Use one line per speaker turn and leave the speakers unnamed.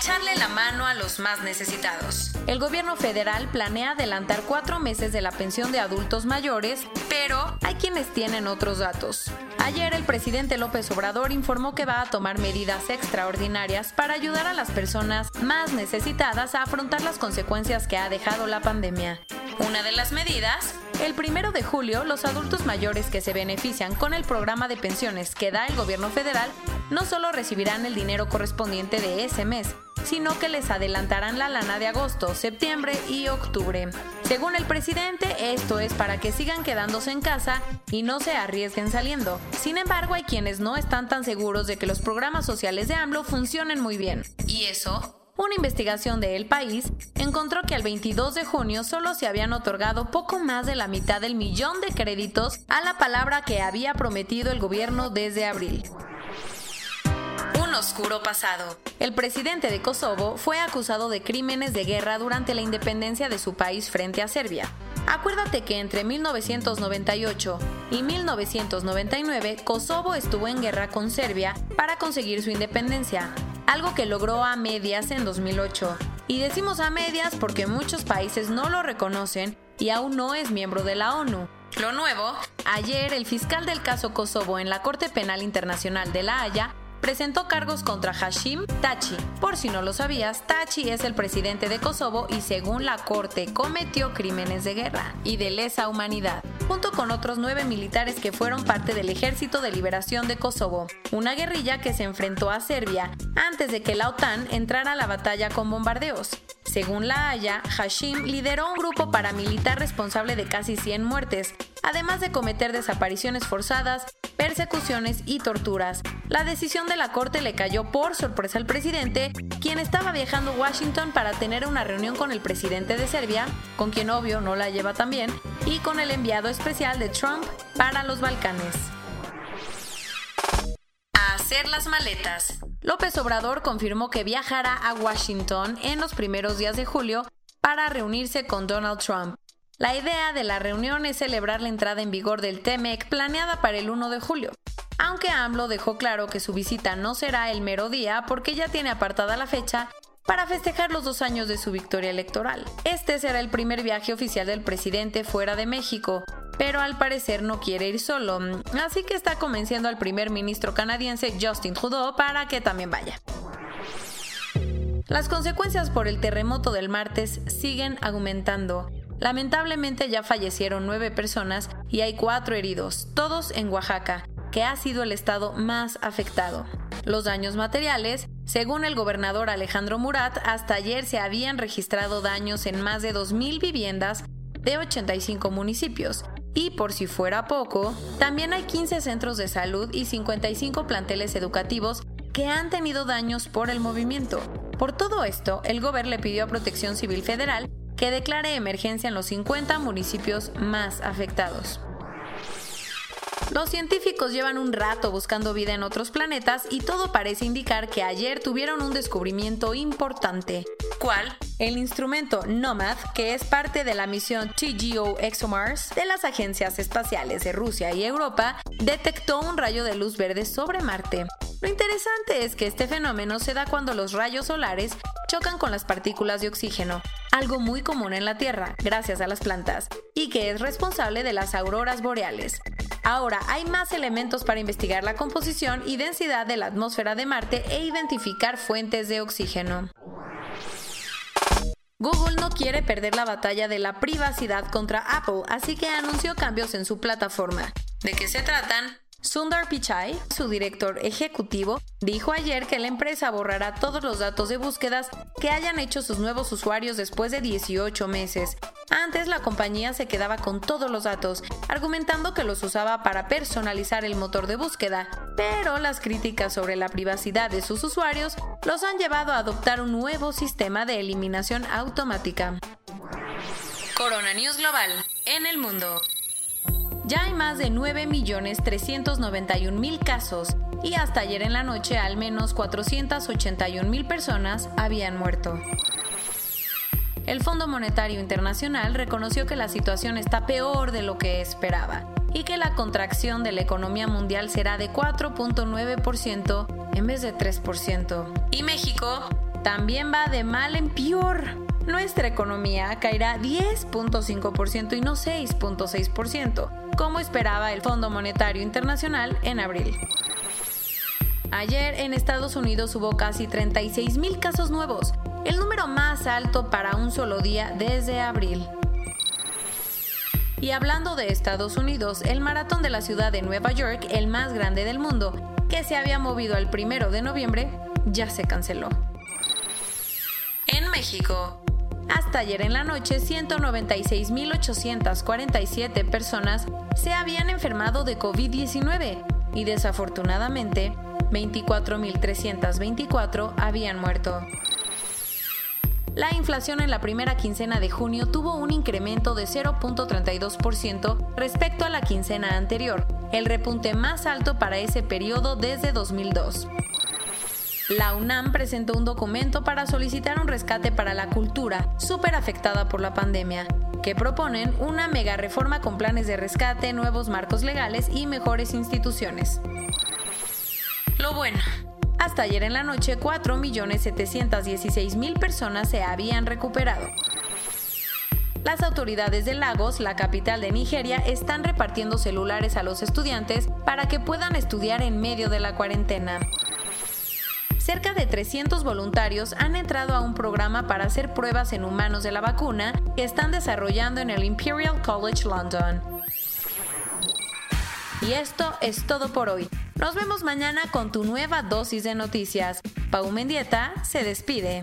Echarle la mano a los más necesitados. El gobierno federal planea adelantar cuatro meses de la pensión de adultos mayores, pero hay quienes tienen otros datos. Ayer el presidente López Obrador informó que va a tomar medidas extraordinarias para ayudar a las personas más necesitadas a afrontar las consecuencias que ha dejado la pandemia. Una de las medidas, el primero de julio, los adultos mayores que se benefician con el programa de pensiones que da el gobierno federal no solo recibirán el dinero correspondiente de ese mes, sino que les adelantarán la lana de agosto, septiembre y octubre. Según el presidente, esto es para que sigan quedándose en casa y no se arriesguen saliendo. Sin embargo, hay quienes no están tan seguros de que los programas sociales de AMLO funcionen muy bien. ¿Y eso? Una investigación de El País encontró que al 22 de junio solo se habían otorgado poco más de la mitad del millón de créditos a la palabra que había prometido el gobierno desde abril un oscuro pasado. El presidente de Kosovo fue acusado de crímenes de guerra durante la independencia de su país frente a Serbia. Acuérdate que entre 1998 y 1999 Kosovo estuvo en guerra con Serbia para conseguir su independencia, algo que logró a medias en 2008. Y decimos a medias porque muchos países no lo reconocen y aún no es miembro de la ONU. Lo nuevo, ayer el fiscal del caso Kosovo en la Corte Penal Internacional de La Haya presentó cargos contra Hashim Tachi. Por si no lo sabías, Tachi es el presidente de Kosovo y según la corte cometió crímenes de guerra y de lesa humanidad, junto con otros nueve militares que fueron parte del Ejército de Liberación de Kosovo, una guerrilla que se enfrentó a Serbia antes de que la OTAN entrara a la batalla con bombardeos. Según La Haya, Hashim lideró un grupo paramilitar responsable de casi 100 muertes, además de cometer desapariciones forzadas, persecuciones y torturas. La decisión de la corte le cayó por sorpresa al presidente, quien estaba viajando a Washington para tener una reunión con el presidente de Serbia, con quien obvio no la lleva tan bien, y con el enviado especial de Trump para los Balcanes. Hacer las maletas. López Obrador confirmó que viajará a Washington en los primeros días de julio para reunirse con Donald Trump. La idea de la reunión es celebrar la entrada en vigor del TEMEC planeada para el 1 de julio. Aunque AMLO dejó claro que su visita no será el mero día porque ya tiene apartada la fecha para festejar los dos años de su victoria electoral. Este será el primer viaje oficial del presidente fuera de México, pero al parecer no quiere ir solo, así que está convenciendo al primer ministro canadiense Justin Trudeau para que también vaya. Las consecuencias por el terremoto del martes siguen aumentando. Lamentablemente ya fallecieron nueve personas y hay cuatro heridos, todos en Oaxaca, que ha sido el estado más afectado. Los daños materiales, según el gobernador Alejandro Murat, hasta ayer se habían registrado daños en más de 2.000 viviendas de 85 municipios. Y por si fuera poco, también hay 15 centros de salud y 55 planteles educativos que han tenido daños por el movimiento. Por todo esto, el gobierno le pidió a Protección Civil Federal que declare emergencia en los 50 municipios más afectados. Los científicos llevan un rato buscando vida en otros planetas y todo parece indicar que ayer tuvieron un descubrimiento importante. ¿Cuál? El instrumento NOMAD, que es parte de la misión TGO ExoMars de las agencias espaciales de Rusia y Europa, detectó un rayo de luz verde sobre Marte. Lo interesante es que este fenómeno se da cuando los rayos solares chocan con las partículas de oxígeno, algo muy común en la Tierra, gracias a las plantas, y que es responsable de las auroras boreales. Ahora, hay más elementos para investigar la composición y densidad de la atmósfera de Marte e identificar fuentes de oxígeno. Google no quiere perder la batalla de la privacidad contra Apple, así que anunció cambios en su plataforma. ¿De qué se tratan? Sundar Pichai, su director ejecutivo, dijo ayer que la empresa borrará todos los datos de búsquedas que hayan hecho sus nuevos usuarios después de 18 meses. Antes la compañía se quedaba con todos los datos, argumentando que los usaba para personalizar el motor de búsqueda, pero las críticas sobre la privacidad de sus usuarios los han llevado a adoptar un nuevo sistema de eliminación automática. Corona News Global en el mundo. Ya hay más de 9.391.000 casos y hasta ayer en la noche al menos 481.000 personas habían muerto. El Fondo Monetario Internacional reconoció que la situación está peor de lo que esperaba y que la contracción de la economía mundial será de 4.9% en vez de 3%. Y México también va de mal en peor. Nuestra economía caerá 10.5% y no 6.6% como esperaba el Fondo Monetario Internacional en abril. Ayer en Estados Unidos hubo casi 36 mil casos nuevos, el número más alto para un solo día desde abril. Y hablando de Estados Unidos, el maratón de la ciudad de Nueva York, el más grande del mundo, que se había movido al primero de noviembre, ya se canceló. En México, hasta ayer en la noche, 196.847 personas se habían enfermado de COVID-19 y desafortunadamente 24.324 habían muerto. La inflación en la primera quincena de junio tuvo un incremento de 0.32% respecto a la quincena anterior, el repunte más alto para ese periodo desde 2002. La UNAM presentó un documento para solicitar un rescate para la cultura, súper afectada por la pandemia, que proponen una mega reforma con planes de rescate, nuevos marcos legales y mejores instituciones. Lo bueno. Hasta ayer en la noche, 4.716.000 personas se habían recuperado. Las autoridades de Lagos, la capital de Nigeria, están repartiendo celulares a los estudiantes para que puedan estudiar en medio de la cuarentena cerca de 300 voluntarios han entrado a un programa para hacer pruebas en humanos de la vacuna que están desarrollando en el Imperial College London. Y esto es todo por hoy. Nos vemos mañana con tu nueva dosis de noticias. Pau Mendieta se despide.